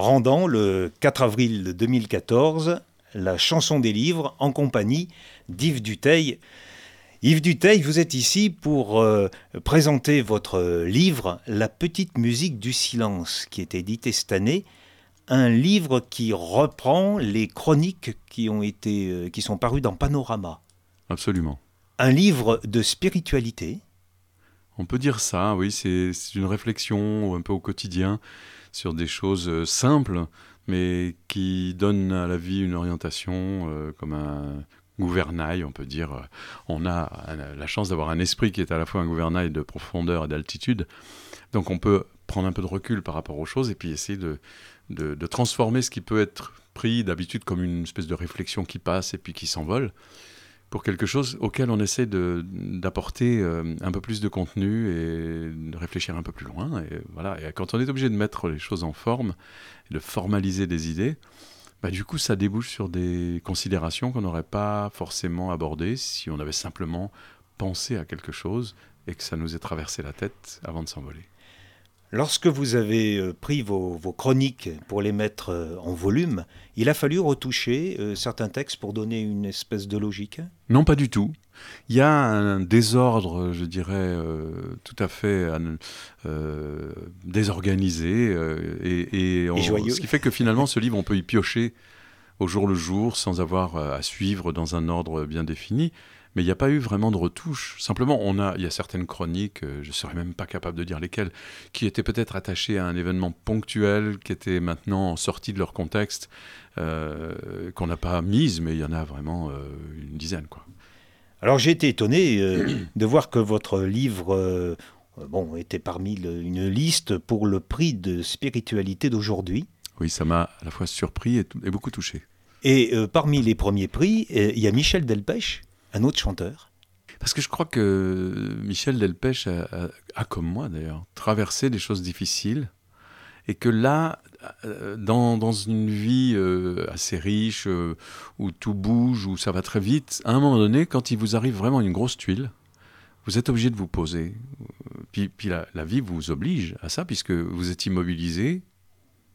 rendant le 4 avril 2014 la chanson des livres en compagnie d'Yves Duteil. Yves Duteil, vous êtes ici pour euh, présenter votre livre La petite musique du silence, qui est édité cette année. Un livre qui reprend les chroniques qui, ont été, euh, qui sont parues dans Panorama. Absolument. Un livre de spiritualité. On peut dire ça, oui, c'est une réflexion un peu au quotidien sur des choses euh, simples, mais qui donnent à la vie une orientation euh, comme un gouvernail, on peut dire. On a la chance d'avoir un esprit qui est à la fois un gouvernail de profondeur et d'altitude, donc on peut prendre un peu de recul par rapport aux choses et puis essayer de, de transformer ce qui peut être pris d'habitude comme une espèce de réflexion qui passe et puis qui s'envole pour quelque chose auquel on essaie d'apporter euh, un peu plus de contenu et de réfléchir un peu plus loin. Et, voilà. et quand on est obligé de mettre les choses en forme, de formaliser des idées, bah, du coup, ça débouche sur des considérations qu'on n'aurait pas forcément abordées si on avait simplement pensé à quelque chose et que ça nous ait traversé la tête avant de s'envoler. Lorsque vous avez euh, pris vos, chroniques pour les mettre euh, en volume, il a fallu retoucher euh, certains textes pour donner une espèce de logique? Non, pas du tout. Il y a un désordre, je dirais, tout à fait désorganisé et, ce qui fait que finalement, ce livre, on peut y piocher au jour le jour sans avoir à suivre dans un ordre bien défini mais il n'y a pas eu vraiment de retouche. Simplement, on a, il y a certaines chroniques, euh, je ne serais même pas capable de dire lesquelles, qui étaient peut-être attachées à un événement ponctuel, qui étaient maintenant sorties de leur contexte, euh, qu'on n'a pas mises, mais il y en a vraiment euh, une dizaine. Quoi. Alors j'ai été étonné de voir que votre livre bon, était parmi une liste pour le prix de spiritualité d'aujourd'hui. Oui, ça m'a à la fois surpris et, et beaucoup touché. Et parmi les premiers prix, il y a Michel Delpech un autre chanteur Parce que je crois que Michel Delpech a, comme moi d'ailleurs, traversé des choses difficiles et que là, euh, dans, une vie euh, assez riche, euh, où tout bouge, où ça va très vite, à un moment donné, quand il vous arrive vraiment une grosse tuile, vous êtes obligé de vous poser. Puis, la, vie vous oblige à ça, puisque vous êtes immobilisé,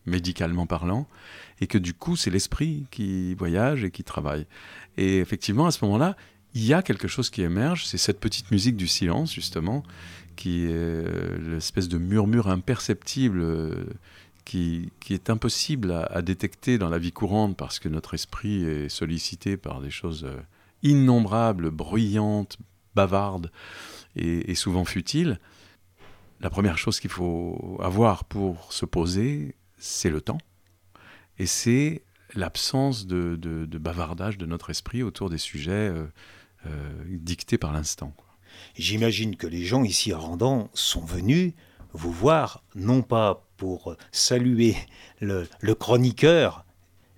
médicalement parlant, et que du coup, c'est l'esprit qui voyage et qui travaille. Et effectivement, à ce moment-là, il y a quelque chose qui émerge, c'est cette petite musique du silence, justement, qui est euh, l'espèce de murmure imperceptible euh, qui, est impossible à, détecter dans la vie courante parce que notre esprit est sollicité par des choses euh, innombrables, bruyantes, bavardes et, souvent futiles. La première chose qu'il faut avoir pour se poser, c'est le temps. Et c'est l'absence de, bavardage de notre esprit autour des sujets dicté par l'instant. J'imagine que les gens ici à Randan sont venus vous voir, non pas pour saluer le, chroniqueur,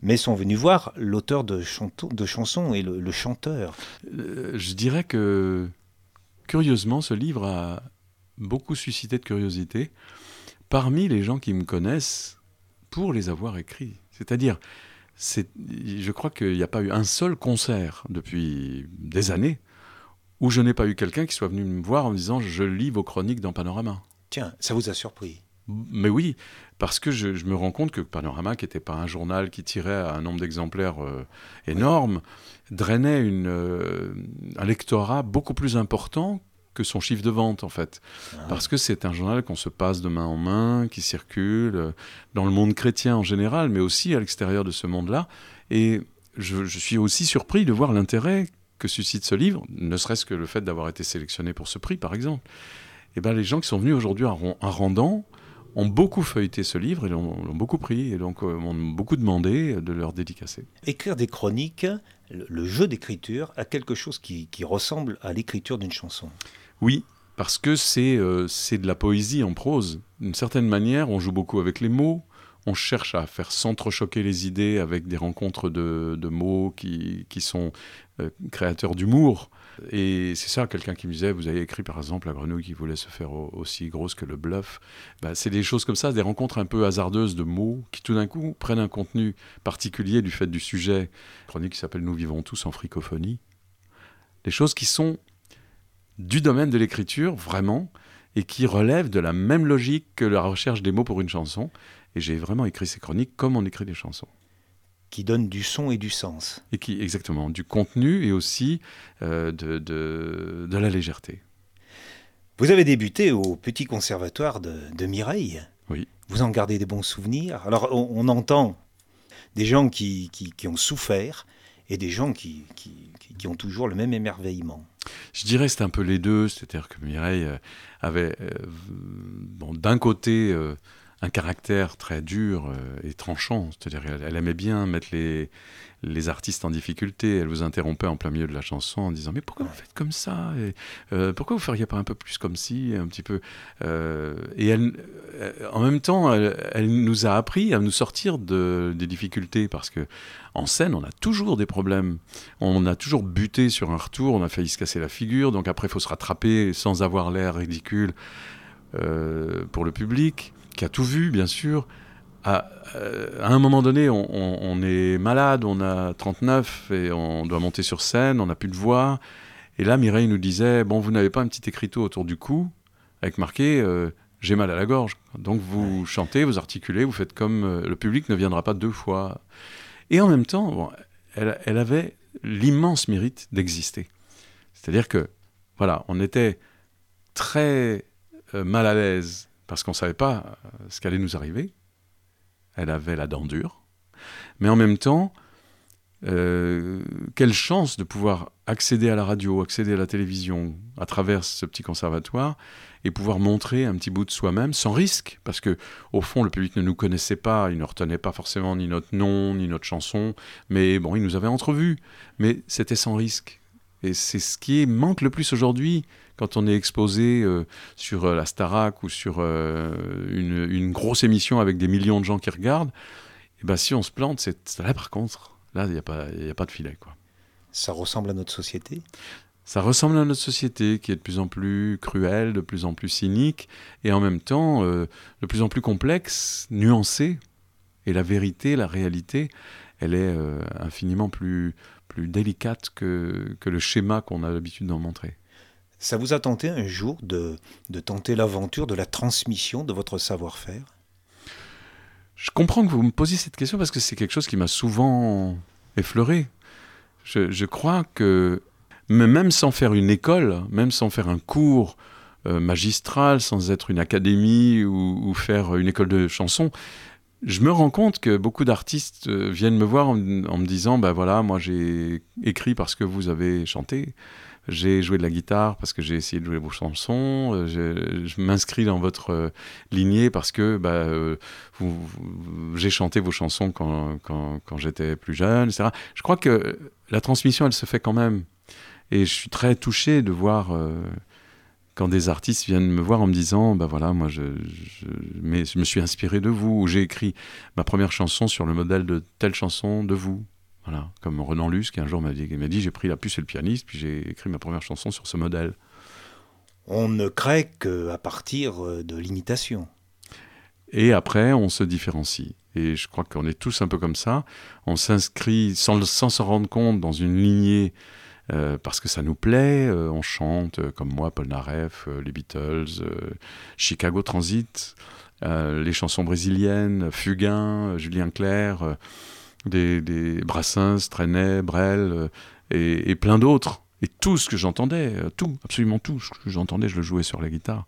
mais sont venus voir l'auteur de, de, chansons et le, chanteur. Euh, je dirais que, curieusement, ce livre a beaucoup suscité de curiosité parmi les gens qui me connaissent pour les avoir écrits. C'est-à-dire, je crois qu'il n'y a pas eu un seul concert depuis des années où je n'ai pas eu quelqu'un qui soit venu me voir en me disant je lis vos chroniques dans Panorama. Tiens, ça vous a surpris? Mais oui, parce que je, me rends compte que Panorama, qui n'était pas un journal qui tirait un nombre d'exemplaires euh, énorme, drainait une, euh, un lectorat beaucoup plus important que son chiffre de vente en fait. Ah. Parce que c'est un journal qu'on se passe de main en main, qui circule euh, dans le monde chrétien en général, mais aussi à l'extérieur de ce monde-là. Et je, suis aussi surpris de voir l'intérêt que suscite ce livre, ne serait-ce que le fait d'avoir été sélectionné pour ce prix par exemple. Et eh ben, les gens qui sont venus aujourd'hui à, à Rendant ont beaucoup feuilleté ce livre et l'ont beaucoup pris et donc euh, m'ont beaucoup demandé de leur dédicacer. Écrire des chroniques, le, jeu d'écriture a quelque chose qui ressemble à l'écriture d'une chanson. Oui, parce que euh, c'est de la poésie en prose. D'une certaine manière, on joue beaucoup avec les mots, on cherche à faire s'entrechoquer les idées avec des rencontres de, mots qui, sont euh, créateurs d'humour. Et c'est ça, quelqu'un qui me disait, vous avez écrit par exemple La grenouille qui voulait se faire aussi grosse que le bluff. Bah, c'est des choses comme ça, des rencontres un peu hasardeuses de mots qui tout d'un coup prennent un contenu particulier du fait du sujet. chronique qui s'appelle Nous vivons tous en fricophonie. Des choses qui sont du domaine de l'écriture, vraiment, et qui relève de la même logique que la recherche des mots pour une chanson. Et j'ai vraiment écrit ces chroniques comme on écrit des chansons. Qui donnent du son et du sens. Et qui, exactement, du contenu et aussi euh, de, de, de, la légèreté. Vous avez débuté au Petit Conservatoire de, de Mireille. Oui. Vous en gardez des bons souvenirs. Alors, on, on entend des gens qui, qui, qui, ont souffert et des gens qui, ont toujours le même émerveillement. Je dirais c'est un peu les deux, c'est-à-dire que Mireille euh, avait euh, d'un côté euh, un caractère très dur et tranchant, c'est-à-dire elle aimait bien mettre les, les artistes en difficulté. Elle vous interrompait en plein milieu de la chanson en disant mais pourquoi vous faites comme ça? Euh, Pourquoi vous feriez pas un peu plus comme si un petit peu euh, Et en même temps, elle, nous a appris à nous sortir de, des difficultés parce que en scène, on a toujours des problèmes. On a toujours buté sur un retour, on a failli se casser la figure, donc après il faut se rattraper sans avoir l'air ridicule euh, pour le public qui a tout vu, bien sûr. À, à, un moment donné, on, on, on, est malade, on a 39 et on doit monter sur scène, on n'a plus de voix. Et là, Mireille nous disait Bon, vous n'avez pas un petit écriteau autour du cou avec marqué euh, J'ai mal à la gorge. Donc vous chantez, vous articulez, vous faites comme euh, le public ne viendra pas deux fois. Et en même temps, bon, elle, elle avait l'immense mérite d'exister. C'est-à-dire que, voilà, on était très euh, mal à l'aise parce qu'on ne savait pas ce qu'allait nous arriver. Elle avait la dent dure. Mais en même temps, euh, quelle chance de pouvoir accéder à la radio, accéder à la télévision à travers ce petit conservatoire et pouvoir montrer un petit bout de soi-même sans risque, parce que au fond le public ne nous connaissait pas, il ne retenait pas forcément ni notre nom ni notre chanson, mais bon, il nous avait entrevus, mais c'était sans risque. Et c'est ce qui manque le plus aujourd'hui quand on est exposé euh, sur euh, la Starac ou sur euh, une, une, grosse émission avec des millions de gens qui regardent. Et ben si on se plante, c'est là par contre, là il n'y a, a, pas de filet. Quoi. Ça ressemble à notre société? Ça ressemble à notre société qui est de plus en plus cruelle, de plus en plus cynique, et en même temps de plus en plus complexe, nuancée. Et la vérité, la réalité, elle est infiniment plus, plus délicate que, que le schéma qu'on a l'habitude d'en montrer. Ça vous a tenté un jour de, de tenter l'aventure de la transmission de votre savoir-faire? Je comprends que vous me posiez cette question parce que c'est quelque chose qui m'a souvent effleuré. Je, je crois que même sans faire une école, même sans faire un cours euh, magistral, sans être une académie ou, ou, faire une école de chanson, je me rends compte que beaucoup d'artistes euh, viennent me voir en, me disant ben voilà, moi j'ai écrit parce que vous avez chanté, j'ai joué de la guitare parce que j'ai essayé de jouer vos chansons, euh, je, m'inscris dans votre euh, lignée parce que bah, j'ai chanté vos chansons quand, j'étais plus jeune, etc. Je crois que la transmission, elle se fait quand même. Et je suis très touché de voir quand des artistes viennent me voir en me disant ben voilà, moi je, je, mais je me suis inspiré de vous, ou j'ai écrit ma première chanson sur le modèle de telle chanson de vous. Voilà, comme Renan Luce qui un jour m'a dit, dit j'ai pris la puce et le pianiste, puis j'ai écrit ma première chanson sur ce modèle. On ne crée qu'à partir euh, de l'imitation. Et après, on se différencie. Et je crois qu'on est tous un peu comme ça. On s'inscrit sans s'en rendre compte dans une lignée euh, parce que ça nous plaît. Euh, on chante, euh, comme moi, Paul Naref, les Beatles, Chicago Transit, les chansons brésiliennes, Fugain, Julien Clerc, des, des, Brassens, Trenet, Brel, et, et, plein d'autres. Et tout ce que j'entendais, tout, absolument tout ce que j'entendais, je le jouais sur la guitare.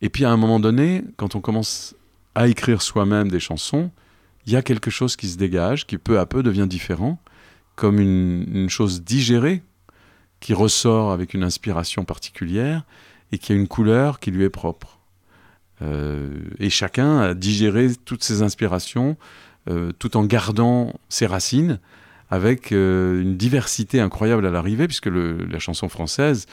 Et puis à un moment donné, quand on commence à écrire soi-même des chansons, il y a quelque chose qui se dégage, qui peu à peu devient différent, comme une, une chose digérée qui ressort avec une inspiration particulière et qui a une couleur qui lui est propre. Euh, et chacun a digéré toutes ces inspirations euh, tout en gardant ses racines avec euh, une diversité incroyable à l'arrivée, puisque la chanson française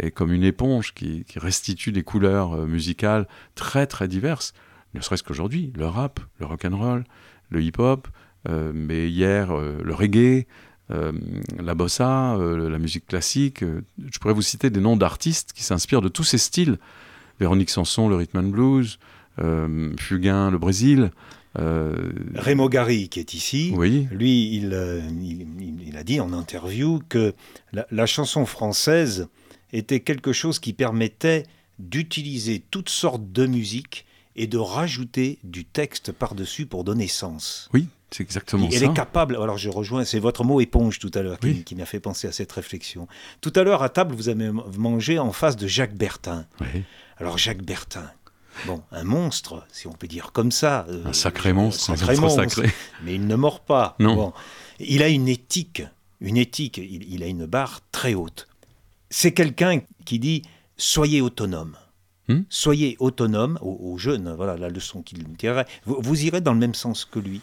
est comme une éponge qui, qui restitue des couleurs musicales très très diverses, ne serait-ce qu'aujourd'hui, le rap, le rock'n'roll, le hip-hop, mais hier le reggae, euh, la bossa, euh, la musique classique. Euh, je pourrais vous citer des noms d'artistes qui s'inspirent de tous ces styles. Véronique Sanson, le rhythm and blues, Fugain, le Brésil. Raymond Gary, qui est ici, oui. lui, il, il, il, a dit en interview que la, la chanson française était quelque chose qui permettait d'utiliser toutes sortes de musique et de rajouter du texte par-dessus pour donner sens. Oui, c'est exactement Elle ça. est capable, alors je rejoins, c'est votre mot éponge tout à l'heure qui, Oui. qui m'a fait penser à cette réflexion. Tout à l'heure, à table, vous avez mangé en face de Jacques Bertin. Oui. Alors Jacques Bertin, bon, un monstre, si on peut dire comme ça. euh, Un sacré monstre, un sacré monstre sacré. Mais il ne mord pas. Non. Bon. Il a une éthique, une éthique, il, il a une barre très haute. C'est quelqu'un qui dit soyez autonome. Hmm? Soyez autonome aux, aux jeunes, voilà la leçon qu'il me dirait. Vous, vous irez dans le même sens que lui.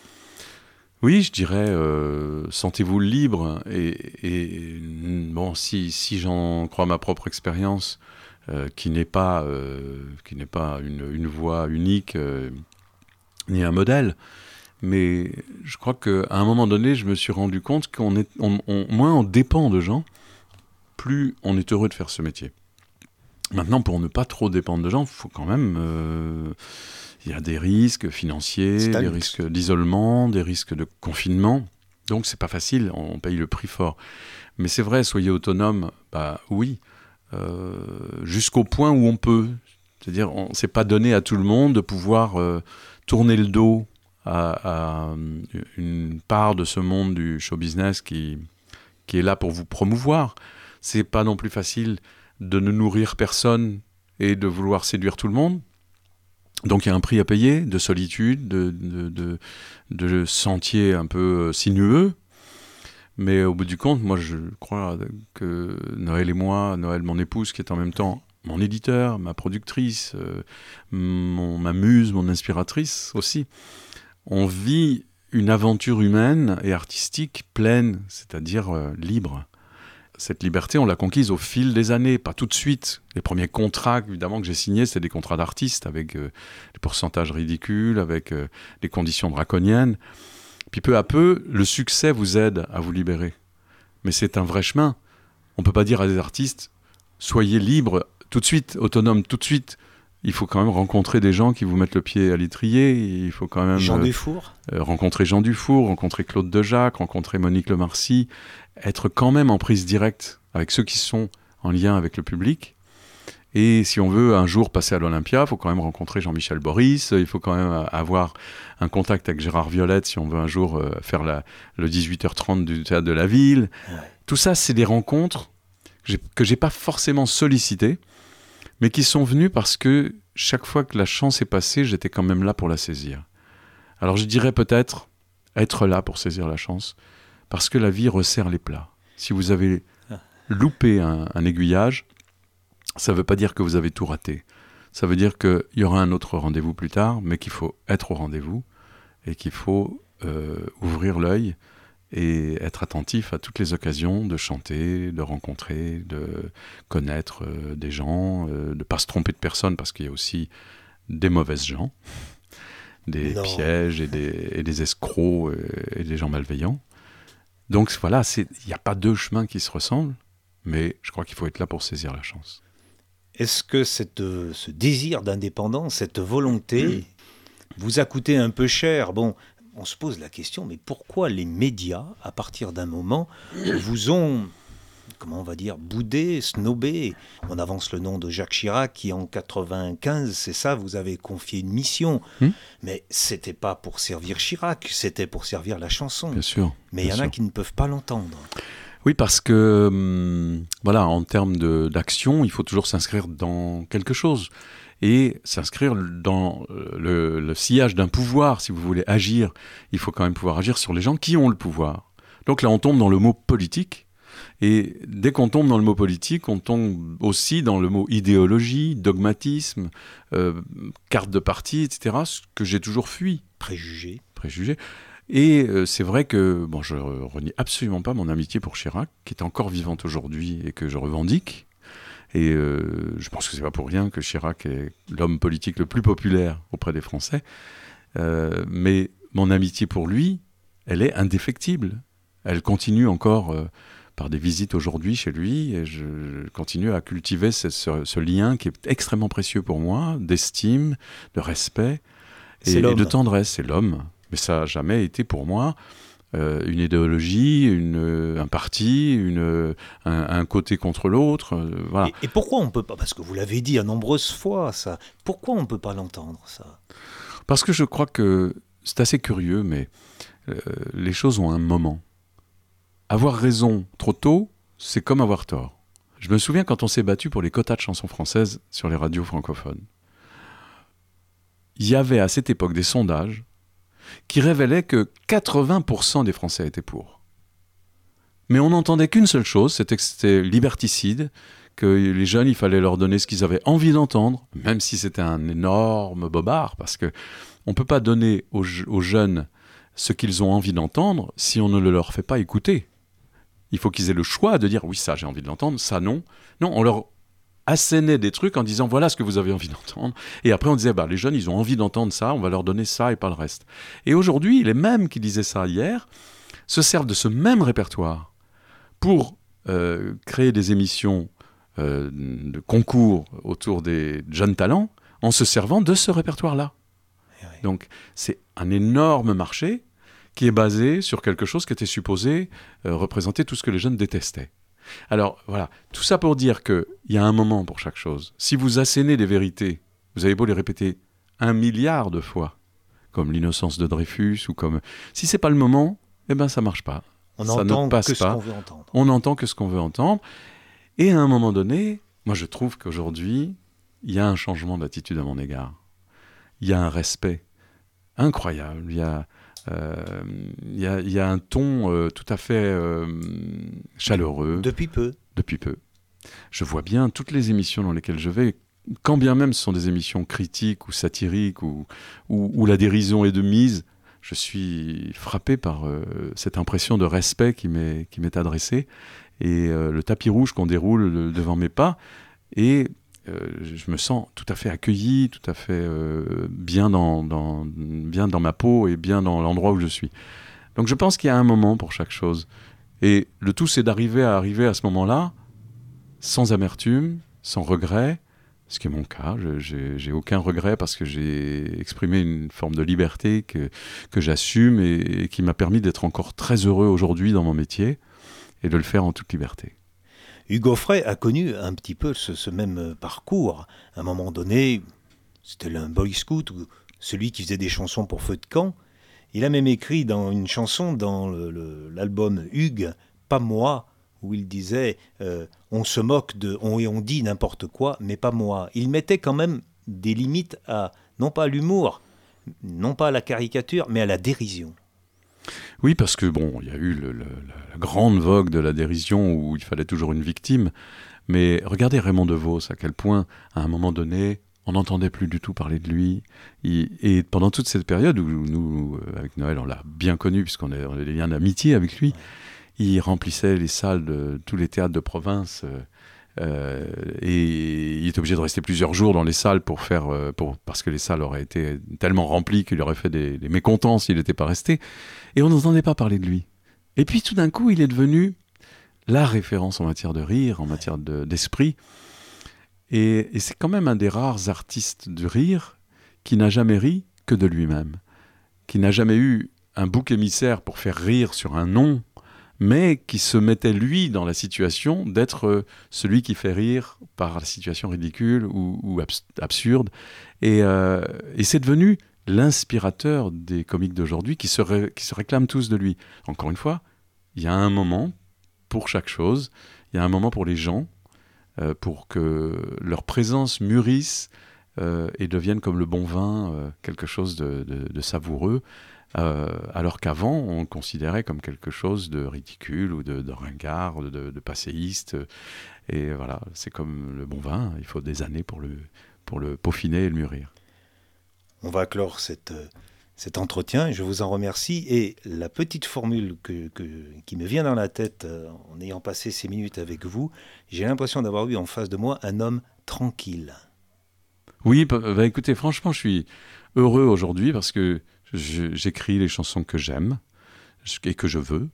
Oui, je dirais, euh, sentez-vous libre. Et, bon, si, si j'en crois ma propre expérience, euh, qui n'est pas, euh, qui n'est pas une, voie unique ni un modèle, mais je crois qu'à un moment donné, je me suis rendu compte qu'on est, on- moins on dépend de gens, plus on est heureux de faire ce métier. Maintenant, pour ne pas trop dépendre de gens, il faut quand même. Euh, il y a des risques financiers, des luxe. risques d'isolement, des risques de confinement. Donc, c'est pas facile, on paye le prix fort. Mais c'est vrai, soyez autonome, bah oui, euh, jusqu'au point où on peut. C'est-à-dire, on s'est pas donné à tout le monde de pouvoir euh, tourner le dos à, à une part de ce monde du show business qui, qui est là pour vous promouvoir. C'est pas non plus facile de ne nourrir personne et de vouloir séduire tout le monde. Donc il y a un prix à payer de solitude, de, de, de, un peu euh, sinueux. Mais au bout du compte, moi je crois que Noël et moi, Noël mon épouse qui est en même temps mon éditeur, ma productrice, euh, ma muse, mon inspiratrice aussi, on vit une aventure humaine et artistique pleine, c'est-à-dire euh, libre. Cette liberté, on l'a conquise au fil des années, pas tout de suite. Les premiers contrats, évidemment, que j'ai signés, c'était des contrats d'artistes avec euh, des pourcentages ridicules, avec euh, des conditions draconiennes. Puis peu à peu, le succès vous aide à vous libérer. Mais c'est un vrai chemin. On ne peut pas dire à des artistes, soyez libres tout de suite, autonomes tout de suite. Il faut quand même rencontrer des gens qui vous mettent le pied à l'étrier. Il faut quand même Jean euh, Dufour? rencontrer Jean Dufour, rencontrer Claude Dejac, rencontrer Monique Lemarcy, être quand même en prise directe avec ceux qui sont en lien avec le public. Et si on veut un jour passer à l'Olympia, il faut quand même rencontrer Jean-Michel Boris, il faut quand même avoir un contact avec Gérard Violette si on veut un jour euh, faire la, le 18h30 du théâtre de la ville. Ouais. Tout ça, c'est des rencontres que j'ai pas forcément sollicitées, mais qui sont venues parce que chaque fois que la chance est passée, j'étais quand même là pour la saisir. Alors je dirais peut-être être là pour saisir la chance, parce que la vie resserre les plats. Si vous avez loupé un, un aiguillage, ça ne veut pas dire que vous avez tout raté. Ça veut dire qu'il y aura un autre rendez-vous plus tard, mais qu'il faut être au rendez-vous et qu'il faut euh, ouvrir l'œil et être attentif à toutes les occasions de chanter, de rencontrer, de connaître euh, des gens, euh, de ne pas se tromper de personne parce qu'il y a aussi des mauvaises gens, des Non. pièges et des, et des escrocs et des gens malveillants. Donc voilà, il n'y a pas deux chemins qui se ressemblent, mais je crois qu'il faut être là pour saisir la chance. Est-ce que cette, euh, ce désir d'indépendance, cette volonté, vous a coûté un peu cher? Bon, on se pose la question, mais pourquoi les médias, à partir d'un moment, vous ont, comment on va dire, boudé, snobé On avance le nom de Jacques Chirac, qui en 95, c'est ça, vous avez confié une mission. Hmm. Mais c'était pas pour servir Chirac, c'était pour servir la chanson. Bien sûr. Mais il y en a qui ne peuvent pas l'entendre. Oui, parce que, hum, voilà, en termes d'action, il faut toujours s'inscrire dans quelque chose. Et s'inscrire dans euh, le, le sillage d'un pouvoir, si vous voulez agir, il faut quand même pouvoir agir sur les gens qui ont le pouvoir. Donc là, on tombe dans le mot politique. Et dès qu'on tombe dans le mot politique, on tombe aussi dans le mot idéologie, dogmatisme, euh, carte de parti, etc., ce que j'ai toujours fui Préjugés. préjugés. Et euh, c'est vrai que bon, je renie absolument pas mon amitié pour Chirac, qui est encore vivante aujourd'hui et que je revendique. Et euh, je pense que c'est pas pour rien que Chirac est l'homme politique le plus populaire auprès des Français. Euh, mais mon amitié pour lui, elle est indéfectible. Elle continue encore euh, par des visites aujourd'hui chez lui, et je, continue à cultiver ce, ce- ce lien qui est extrêmement précieux pour moi, d'estime, de respect et, de tendresse. C'est l'homme. Mais ça n'a jamais été pour moi euh, une idéologie, une, un parti, une, un, côté contre l'autre. voilà. Et, pourquoi on peut pas Parce que vous l'avez dit à nombreuses fois, ça. Pourquoi on peut pas l'entendre, ça? Parce que je crois que c'est assez curieux, mais les choses ont un moment. Avoir raison trop tôt, c'est comme avoir tort. Je me souviens quand on s'est battu pour les quotas de chansons françaises sur les radios francophones. Il y avait à cette époque des sondages qui révélaient que 80% des Français étaient pour. Mais on n'entendait qu'une seule chose, c'était que c'était liberticide, que les jeunes, il fallait leur donner ce qu'ils avaient envie d'entendre, même si c'était un énorme bobard, parce que on ne peut pas donner aux, aux jeunes ce qu'ils ont envie d'entendre si on ne le leur fait pas écouter. Il faut qu'ils aient le choix de dire oui, ça j'ai envie de l'entendre, ça non. Non, on leur assénait des trucs en disant voilà ce que vous avez envie d'entendre. Et après on disait bah, les jeunes ils ont envie d'entendre ça, on va leur donner ça et pas le reste. Et aujourd'hui, les mêmes qui disaient ça hier se servent de ce même répertoire pour euh, créer des émissions euh, de concours autour des jeunes talents en se servant de ce répertoire-là. Eh Donc c'est un énorme marché qui est basé sur quelque chose qui était supposé euh, représenter tout ce que les jeunes détestaient. Alors voilà, tout ça pour dire qu'il y a un moment pour chaque chose. Si vous assénez des vérités, vous avez beau les répéter un milliard de fois, comme l'innocence de Dreyfus ou comme... Si c'est pas le moment, eh ben ça marche pas. On ça ne passe que ce qu'on veut entendre. On n'entend que ce qu'on veut entendre. Et à un moment donné, moi je trouve qu'aujourd'hui, il y a un changement d'attitude à mon égard. Il y a un respect incroyable. Il y a il euh, y, a un ton euh, tout à fait euh, chaleureux. Depuis peu. Depuis peu. Je vois bien toutes les émissions dans lesquelles je vais, quand bien même ce sont des émissions critiques ou satiriques ou, où, la dérision est de mise, je suis frappé par cette impression de respect qui m'est adressée et le tapis rouge qu'on déroule devant mes pas. Et euh, je me sens tout à fait accueilli, tout à fait euh, bien, dans, bien dans ma peau et bien dans l'endroit où je suis. Donc je pense qu'il y a un moment pour chaque chose. Et le tout, c'est d'arriver à arriver à ce moment-là sans amertume, sans regret, ce qui est mon cas. J'ai aucun regret parce que j'ai exprimé une forme de liberté que, que j'assume et qui m'a permis d'être encore très heureux aujourd'hui dans mon métier et de le faire en toute liberté. Hugo Frey a connu un petit peu ce, même parcours. À un moment donné, c'était un boy scout ou celui qui faisait des chansons pour feu de camp. Il a même écrit dans une chanson dans l'album Hugues, Pas moi, où il disait euh, On se moque de, on, et on dit n'importe quoi, mais pas moi. Il mettait quand même des limites à, non pas à l'humour, non pas à la caricature, mais à la dérision. Oui, parce que bon, il y a eu la grande vogue de la dérision où il fallait toujours une victime. Mais regardez Raymond DeVos, à quel point, à un moment donné, on n'entendait plus du tout parler de lui. et pendant toute cette période où nous, euh, avec Noël, on l'a bien connu, puisqu'on a, des liens d'amitié avec lui, il remplissait les salles de tous les théâtres de province. Euh, et il était obligé de rester plusieurs jours dans les salles pour faire, euh, pour, parce que les salles auraient été tellement remplies qu'il aurait fait des, mécontents s'il n'était pas resté. Et on n'entendait pas parler de lui. Et puis tout d'un coup, il est devenu la référence en matière de rire, en matière d'esprit. et, et c'est quand même un des rares artistes du rire qui n'a jamais ri que de lui-même, qui n'a jamais eu un bouc émissaire pour faire rire sur un nom mais qui se mettait lui dans la situation d'être euh, celui qui fait rire par la situation ridicule ou, absurde. Euh, et, c'est devenu l'inspirateur des comiques d'aujourd'hui qui, se réclament tous de lui. Encore une fois, il y a un moment pour chaque chose, il y a un moment pour les gens, euh, pour que leur présence mûrisse et devienne comme le bon vin, quelque chose de savoureux. Euh, alors qu'avant, on le considérait comme quelque chose de ridicule ou de, de ringard, de, de, passéiste. Et voilà, c'est comme le bon vin, il faut des années pour le, pour le peaufiner et le mûrir. On va clore cette, cet entretien, je vous en remercie. Et la petite formule que, qui me vient dans la tête euh, en ayant passé ces minutes avec vous, j'ai l'impression d'avoir eu en face de moi un homme tranquille. Oui, bah, bah écoutez, franchement, je suis heureux aujourd'hui parce que j'écris les chansons que j'aime et que je veux.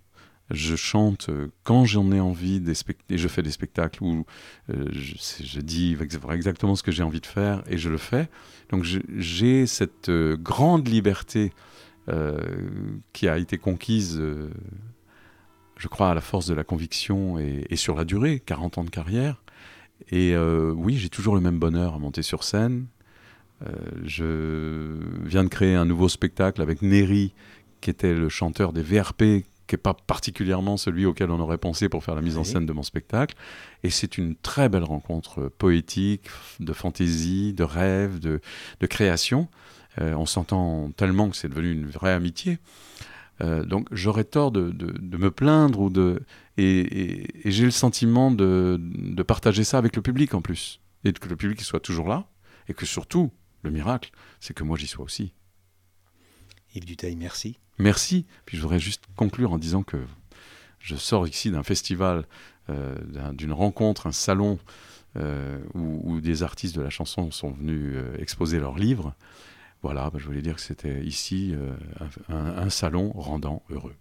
Je chante euh, quand j'en ai envie et je fais des spectacles où euh, je, dis exactement ce que j'ai envie de faire et je le fais. Donc j'ai cette euh, grande liberté qui a été conquise, je crois, à la force de la conviction et, et, sur la durée, 40 ans de carrière. Et oui, j'ai toujours le même bonheur à monter sur scène. Je viens de créer un nouveau spectacle avec Neri, qui était le chanteur des VRP qui n'est pas particulièrement celui auquel on aurait pensé pour faire la mise en scène de mon spectacle. Et c'est une très belle rencontre poétique, de fantaisie, de rêve, de, création. Euh, on s'entend tellement que c'est devenu une vraie amitié. Euh, donc j'aurais tort de, me plaindre ou de et, j'ai le sentiment de, partager ça avec le public en plus et que le public soit toujours là et que surtout le miracle c'est que moi j'y sois aussi. Yves Duteil, merci. Merci. Puis je voudrais juste conclure en disant que je sors ici d'un festival, euh, d'une rencontre, un salon euh, où, des artistes de la chanson sont venus euh, exposer leurs livres. Voilà, bah, je voulais dire que c'était ici un salon rendant heureux.